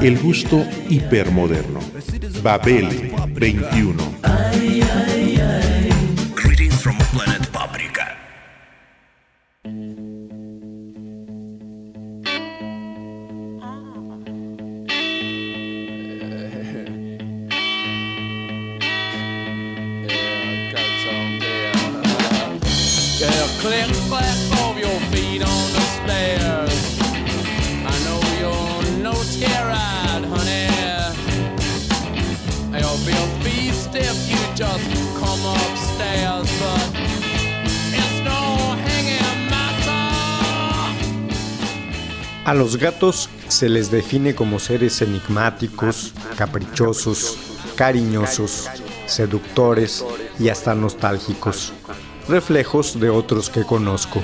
El gusto hipermoderno. Babel 21. Greetings from planet Paprika. Yeah, got some there. Yeah, click clack of your feet on the stairs. A. A los gatos se les define como seres enigmáticos, caprichosos, cariñosos, seductores y hasta nostálgicos, reflejos de otros que conozco.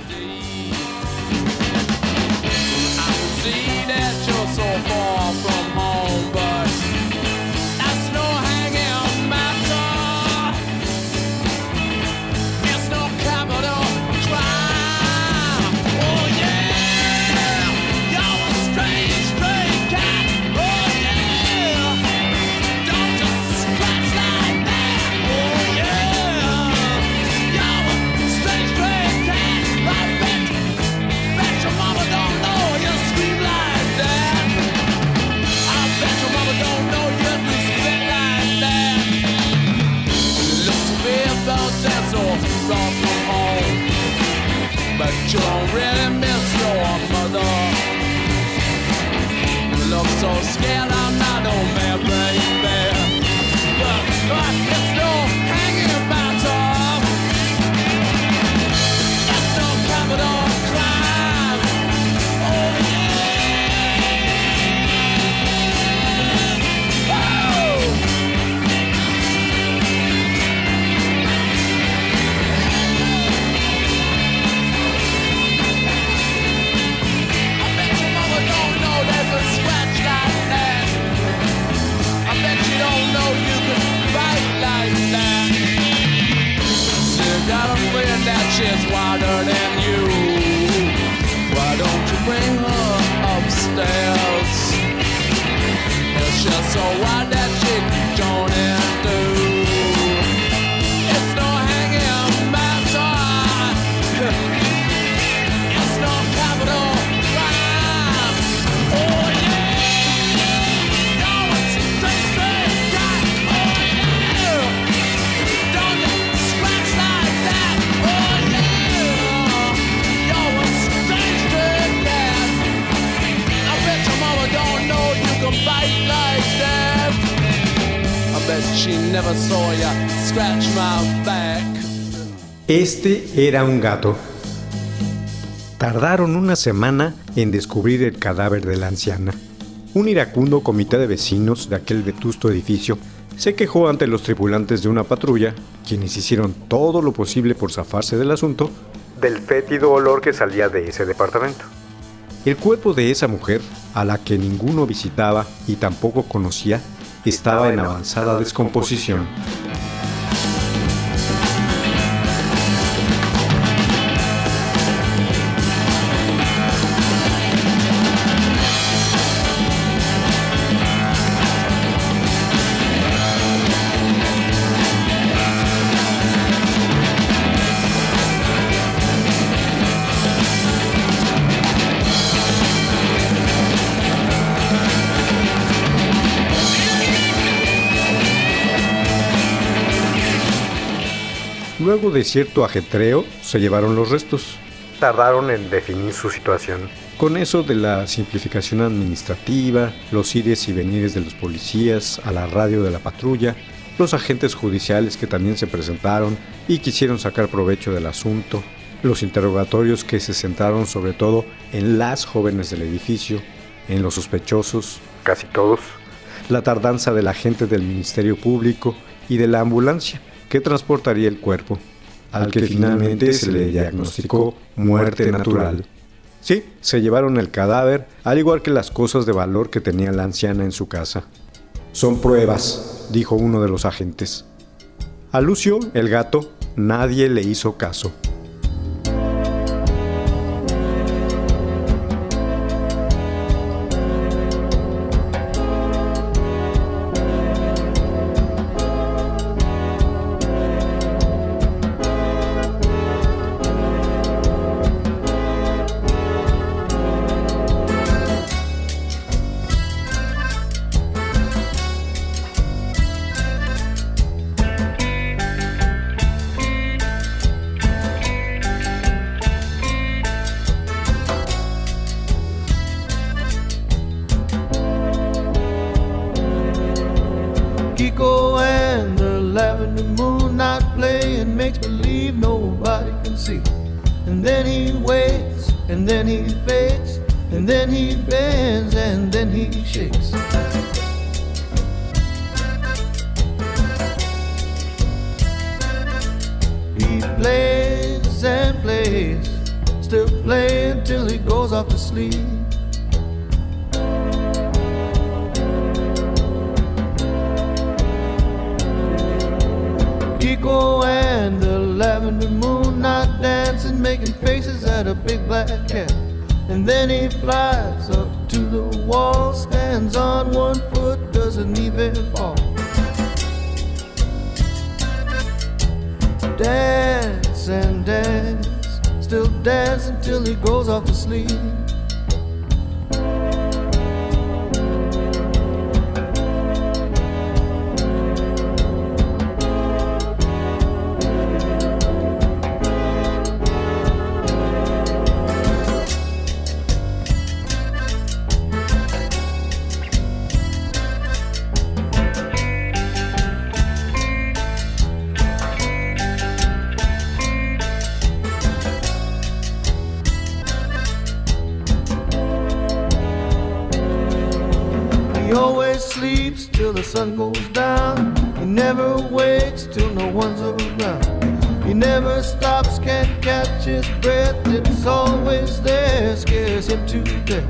Este era un gato. Tardaron una semana en descubrir el cadáver de la anciana. Un iracundo comité de vecinos de aquel vetusto edificio se quejó ante los tripulantes de una patrulla, quienes hicieron todo lo posible por zafarse del asunto, del fétido olor que salía de ese departamento. El cuerpo de esa mujer, a la que ninguno visitaba y tampoco conocía, estaba en avanzada descomposición. Luego de cierto ajetreo, se llevaron los restos. Tardaron en definir su situación. Con eso de la simplificación administrativa, los ires y venires de los policías, a la radio de la patrulla, los agentes judiciales que también se presentaron y quisieron sacar provecho del asunto, los interrogatorios que se centraron sobre todo en las jóvenes del edificio, en los sospechosos, casi todos, la tardanza del agente del Ministerio Público y de la ambulancia que transportaría el cuerpo, al que finalmente se le diagnosticó muerte natural. Sí, se llevaron el cadáver, al igual que las cosas de valor que tenía la anciana en su casa. Son pruebas, dijo uno de los agentes. A Lucio, el gato, nadie le hizo caso. And the lavender moon not dancing, making faces at a big black cat. And then he flies up to the wall, stands on one foot, doesn't even fall. Dance and dance, still dance until he goes off to sleep. Never wakes till no one's around. He never stops, can't catch his breath. It's always there, scares him to death.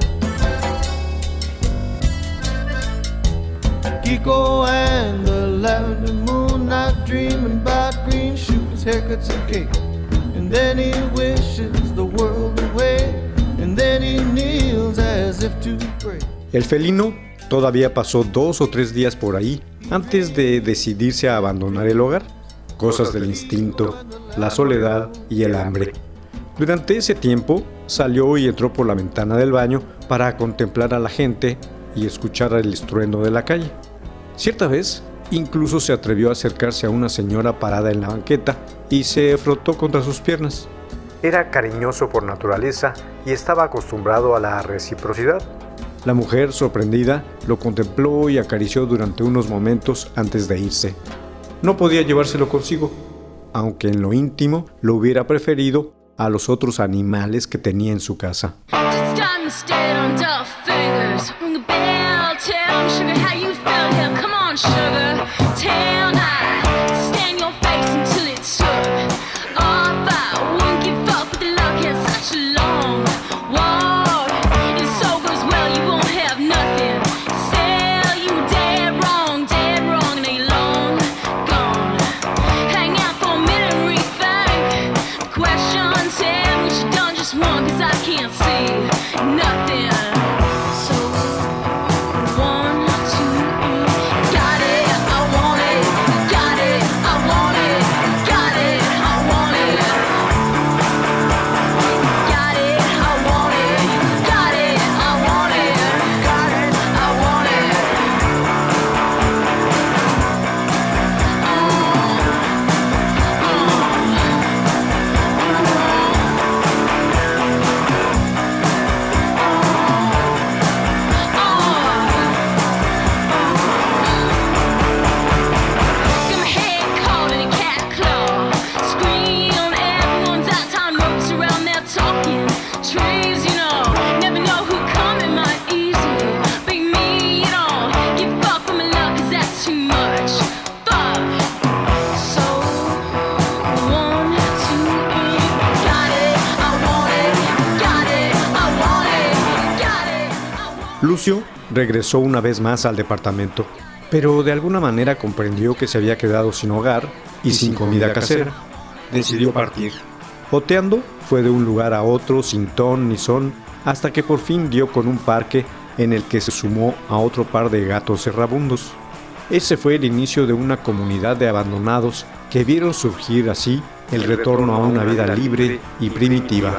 Kiko and the lavender moon, not dreaming about green shoes, haircuts, and cake. And then he wishes the world away. And then he kneels as if to pray. El felino todavía pasó dos o tres días por ahí antes de decidirse a abandonar el hogar. Cosas del instinto, la soledad y el hambre. Durante ese tiempo salió y entró por la ventana del baño para contemplar a la gente y escuchar el estruendo de la calle. Cierta vez, incluso se atrevió a acercarse a una señora parada en la banqueta y se frotó contra sus piernas. Era cariñoso por naturaleza y estaba acostumbrado a la reciprocidad. La mujer, sorprendida, lo contempló y acarició durante unos momentos antes de irse. No podía llevárselo consigo, aunque en lo íntimo lo hubiera preferido a los otros animales que tenía en su casa. Regresó una vez más al departamento, pero de alguna manera comprendió que se había quedado sin hogar y, sin comida casera. Decidió partir. Oteando, fue de un lugar a otro sin ton ni son, hasta que por fin dio con un parque en el que se sumó a otro par de gatos errabundos. Ese fue el inicio de una comunidad de abandonados que vieron surgir así el retorno a una vida libre y primitiva.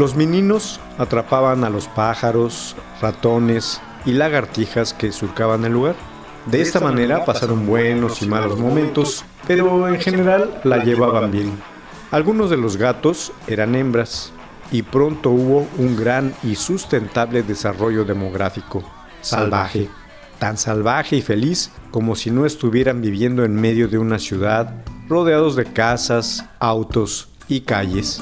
Los meninos atrapaban a los pájaros, ratones y lagartijas que surcaban el lugar. De esta manera pasaron buenos y malos momentos, pero en general la llevaban bien. Algunos de los gatos eran hembras y pronto hubo un gran y sustentable desarrollo demográfico, salvaje, tan salvaje y feliz como si no estuvieran viviendo en medio de una ciudad, rodeados de casas, autos y calles.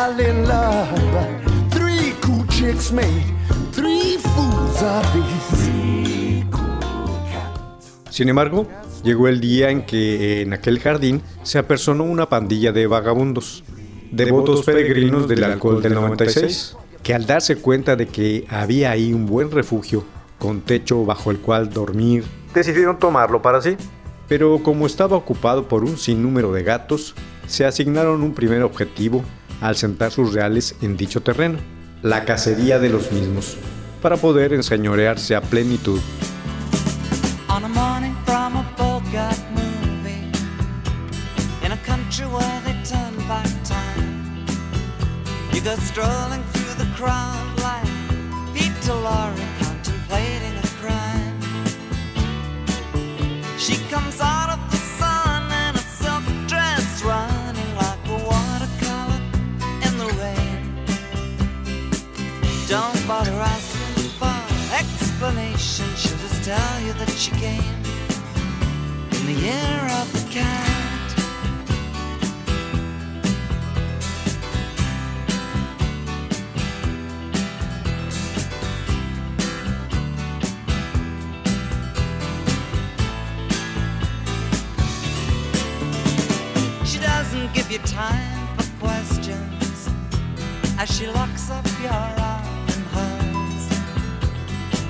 Fell in love. Three cool chicks made three fools of these. Three cool cats. Sin embargo, llegó el día en que en aquel jardín se apersonó una pandilla de vagabundos, devotos peregrinos del alcohol del 96, que al darse cuenta de que había ahí un buen refugio, con techo bajo el cual dormir, decidieron tomarlo para sí. Pero como estaba ocupado por un sinnúmero de gatos, se asignaron un primer objetivo al sentar sus reales en dicho terreno, la cacería de los mismos, para poder enseñorearse a plenitud. tell you that she came in the year of the cat. She doesn't give you time for questions as she locks up your arm and hers,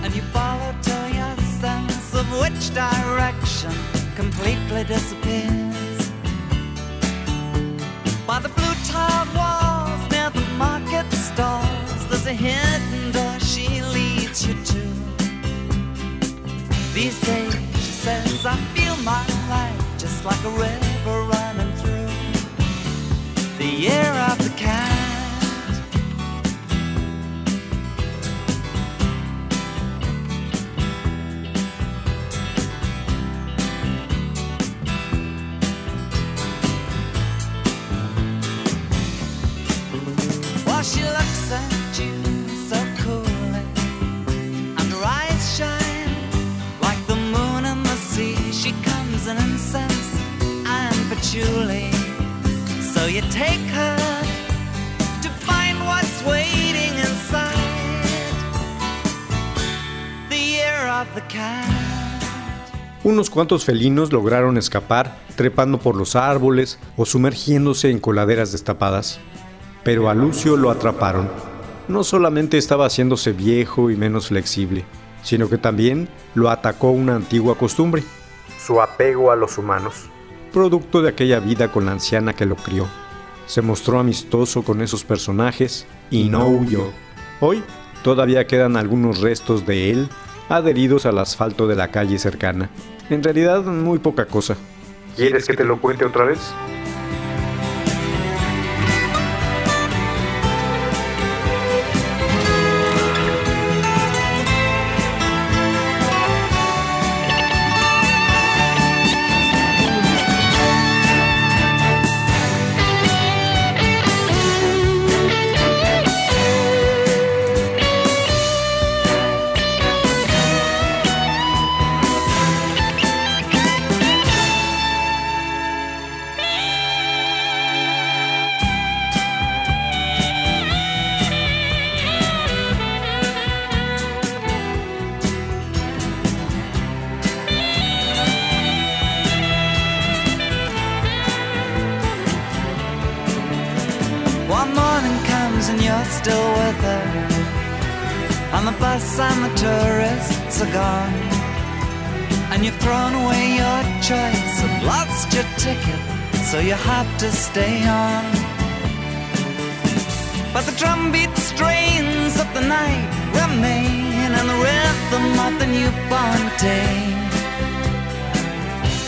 and you follow which direction completely disappears. By the blue tiled walls near the market stalls, there's a hidden door she leads you to. These days, she says, I feel my life just like a river running through the year of the cat. So you take her to find what's waiting inside the year of the cat. Unos cuantos felinos lograron escapar trepando por los árboles o sumergiéndose en coladeras destapadas, pero a Lucio lo atraparon. No solamente estaba haciéndose viejo y menos flexible, sino que también lo atacó una antigua costumbre, su apego a los humanos, producto de aquella vida con la anciana que lo crió. Se mostró amistoso con esos personajes y no huyó. Hoy todavía quedan algunos restos de él adheridos al asfalto de la calle cercana. En realidad, muy poca cosa. ¿Quieres que te lo cuente otra vez? So you have to stay on. But the drumbeat strains of the night remain and the rhythm of the newborn day.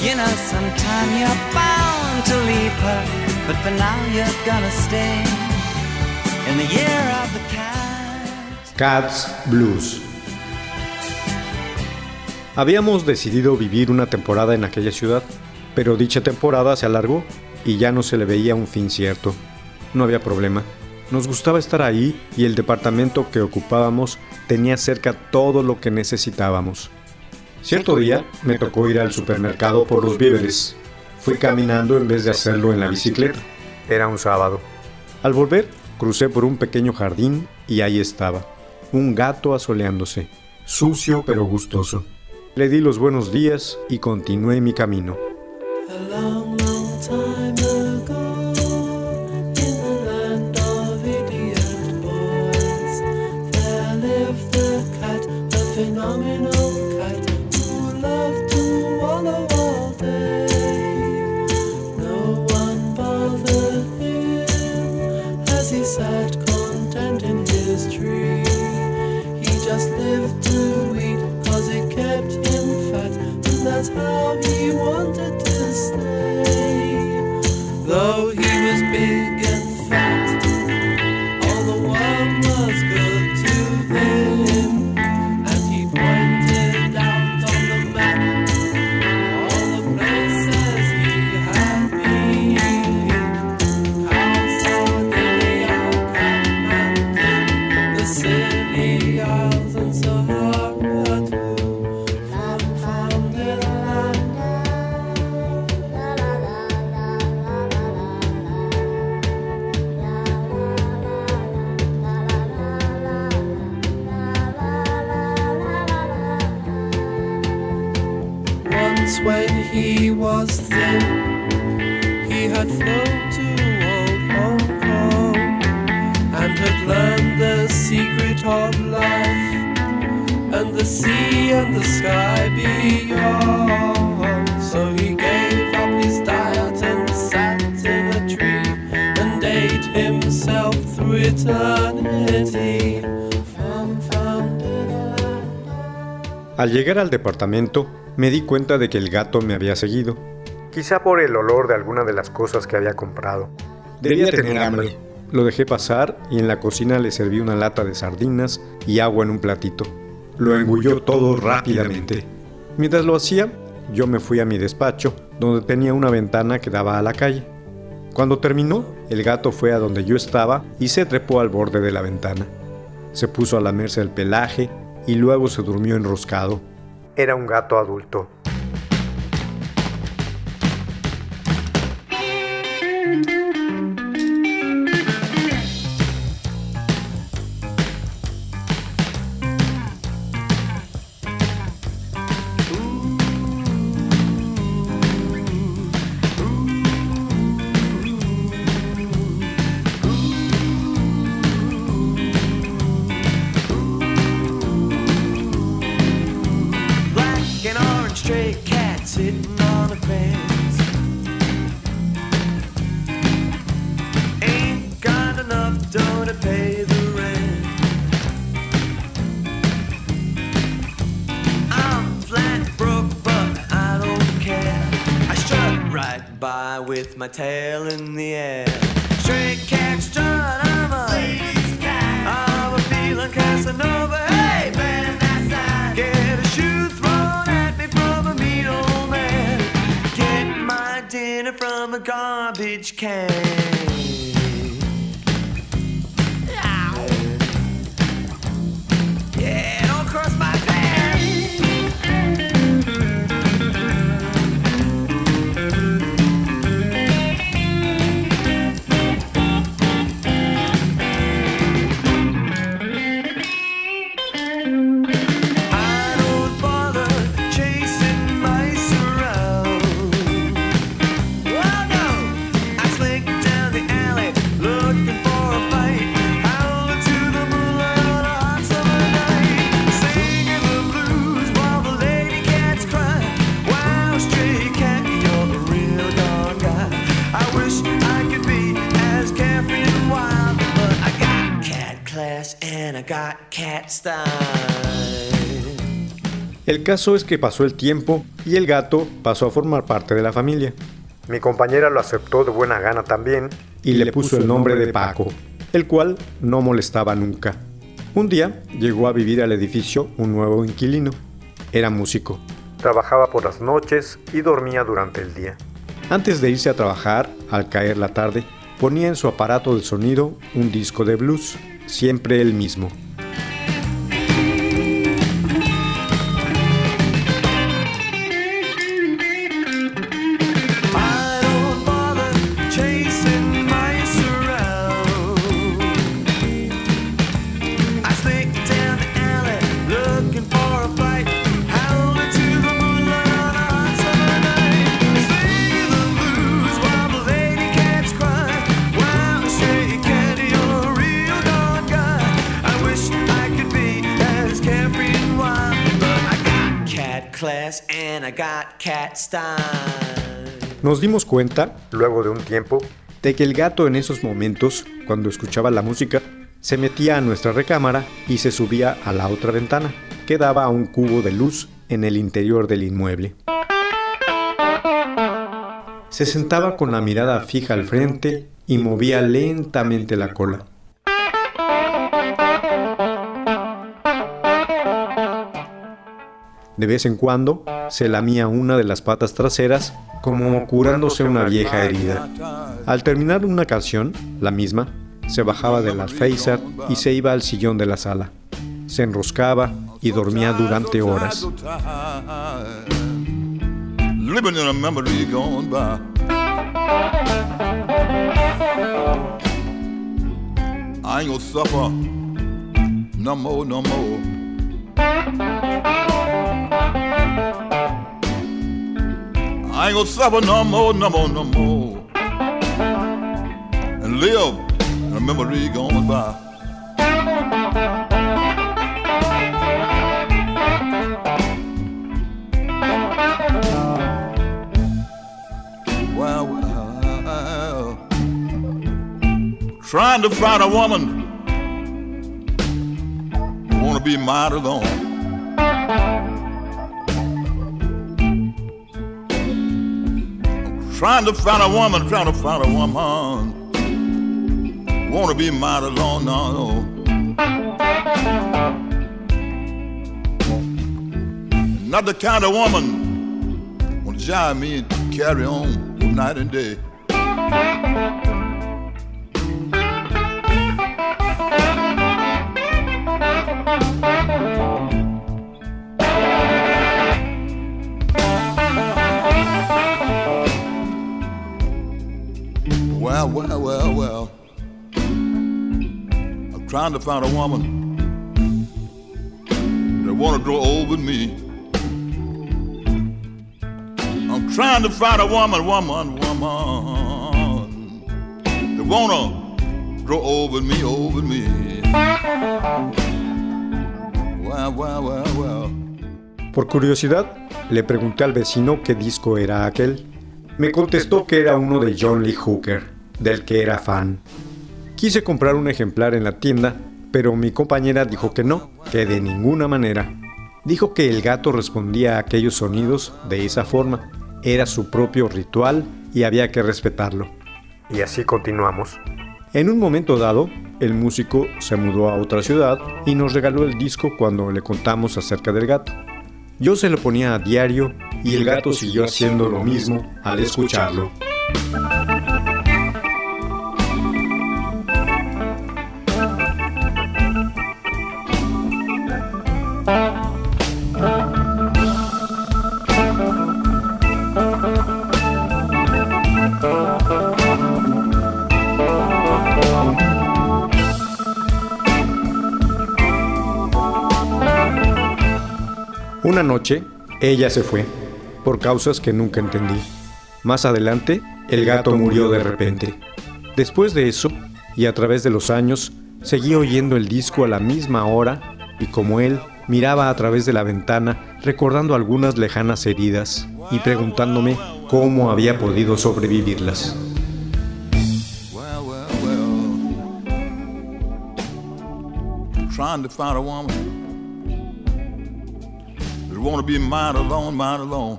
You know, sometime you're bound to leave her, but for now you're gonna stay in the year of the cat. Cats Blues. Habíamos decidido vivir una temporada en aquella ciudad, pero dicha temporada se alargó y ya no se le veía un fin cierto. No había problema. Nos gustaba estar ahí y el departamento que ocupábamos tenía cerca todo lo que necesitábamos. Cierto día me tocó ir al supermercado por los víveres. Fui caminando en vez de hacerlo en la bicicleta. Era un sábado. Al volver, crucé por un pequeño jardín y ahí estaba, un gato asoleándose, sucio pero gustoso. Le di los buenos días y continué mi camino. he was thin. He had flown to old Hong Kong and had learned the secret of life and the sea and the sky beyond. So he gave up his diet and sat in a tree and ate himself through eternity. Al llegar al departamento, me di cuenta de que el gato me había seguido. Quizá por el olor de alguna de las cosas que había comprado. Debía tener hambre. Lo dejé pasar y en la cocina le serví una lata de sardinas y agua en un platito. Lo engulló todo rápidamente. Mientras lo hacía, yo me fui a mi despacho, donde tenía una ventana que daba a la calle. Cuando terminó, el gato fue a donde yo estaba y se trepó al borde de la ventana. Se puso a lamerse el pelaje y luego se durmió enroscado. Era un gato adulto. To pay the rent. I'm flat broke, but I don't care. I strut right by with my tail in the air. Straight cat strut, I'm a ladies cat. I'm a feeling Casanova. Hey, man, that's Get a shoe thrown at me from a mean old man. Get my dinner from a garbage can. El caso es que pasó el tiempo y el gato pasó a formar parte de la familia. Mi compañera lo aceptó de buena gana también y, le puso el nombre de Paco, el cual no molestaba nunca. Un día llegó a vivir al edificio un nuevo inquilino. Era músico. Trabajaba por las noches y dormía durante el día. Antes de irse a trabajar, al caer la tarde, ponía en su aparato de sonido un disco de blues, siempre el mismo. Nos dimos cuenta, luego de un tiempo, de que el gato en esos momentos, cuando escuchaba la música, se metía a nuestra recámara y se subía a la otra ventana, que daba a un cubo de luz en el interior del inmueble. Se sentaba con la mirada fija al frente y movía lentamente la cola. De vez en cuando se lamía una de las patas traseras como curándose una vieja herida. Al terminar una canción, la misma, se bajaba de la phaser y se iba al sillón de la sala. Se enroscaba y dormía durante horas. No no. I ain't gonna suffer no more, no more, no more. And live in a memory gone by. Well, well. Trying to find a woman wanna be mine alone. Trying to find a woman, trying to find a woman wanna be mine alone. No, no. Not the kind of woman wanna jive me and carry on night and day. Por curiosidad, le pregunté al vecino qué disco era aquel. Me contestó que era uno de John Lee Hooker, del que era fan. Quise comprar un ejemplar en la tienda, pero mi compañera dijo que no, que de ninguna manera. Dijo que el gato respondía a aquellos sonidos de esa forma. Era su propio ritual y había que respetarlo. Y así continuamos. En un momento dado, el músico se mudó a otra ciudad y nos regaló el disco cuando le contamos acerca del gato. Yo se lo ponía a diario y el gato siguió haciendo lo mismo al escucharlo. Una noche, ella se fue, por causas que nunca entendí. Más adelante, el gato murió de repente. Después de eso, y a través de los años, seguí oyendo el disco a la misma hora y como él, miraba a través de la ventana recordando algunas lejanas heridas y preguntándome cómo había podido sobrevivirlas. To woman that wanna be mine alone, mine alone.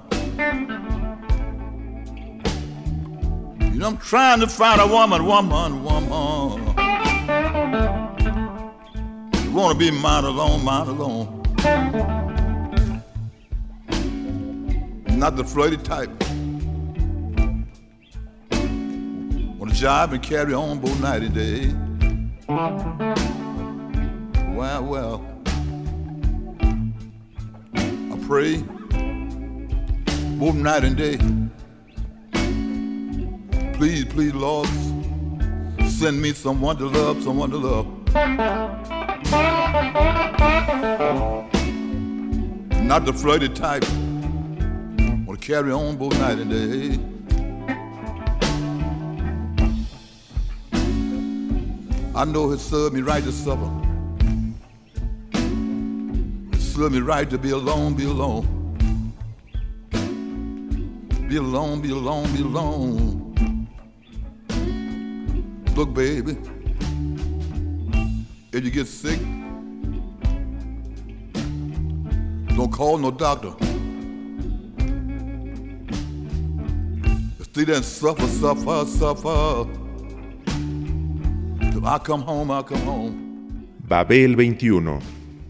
You know, I'm trying to find a woman, woman, woman. that wanna be mine alone, mine alone. Not the flirty type. Wanna jive and carry on both night and day. Well, well. Pray both night and day. Please, please, Lord, send me someone to love, someone to love. Not the flirty type. Wanna carry on both night and day. I know he served me right to suffer. It served me right to be alone, be alone. Be alone, be alone, be alone. Look, baby, if you get sick, don't call no doctor. Stay there and suffer, suffer, suffer. Till I come home, I come home. Babel 21,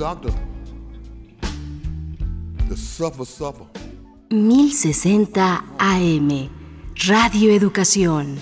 Doctor. The suffer, suffer. 1060 AM, Radio Educación.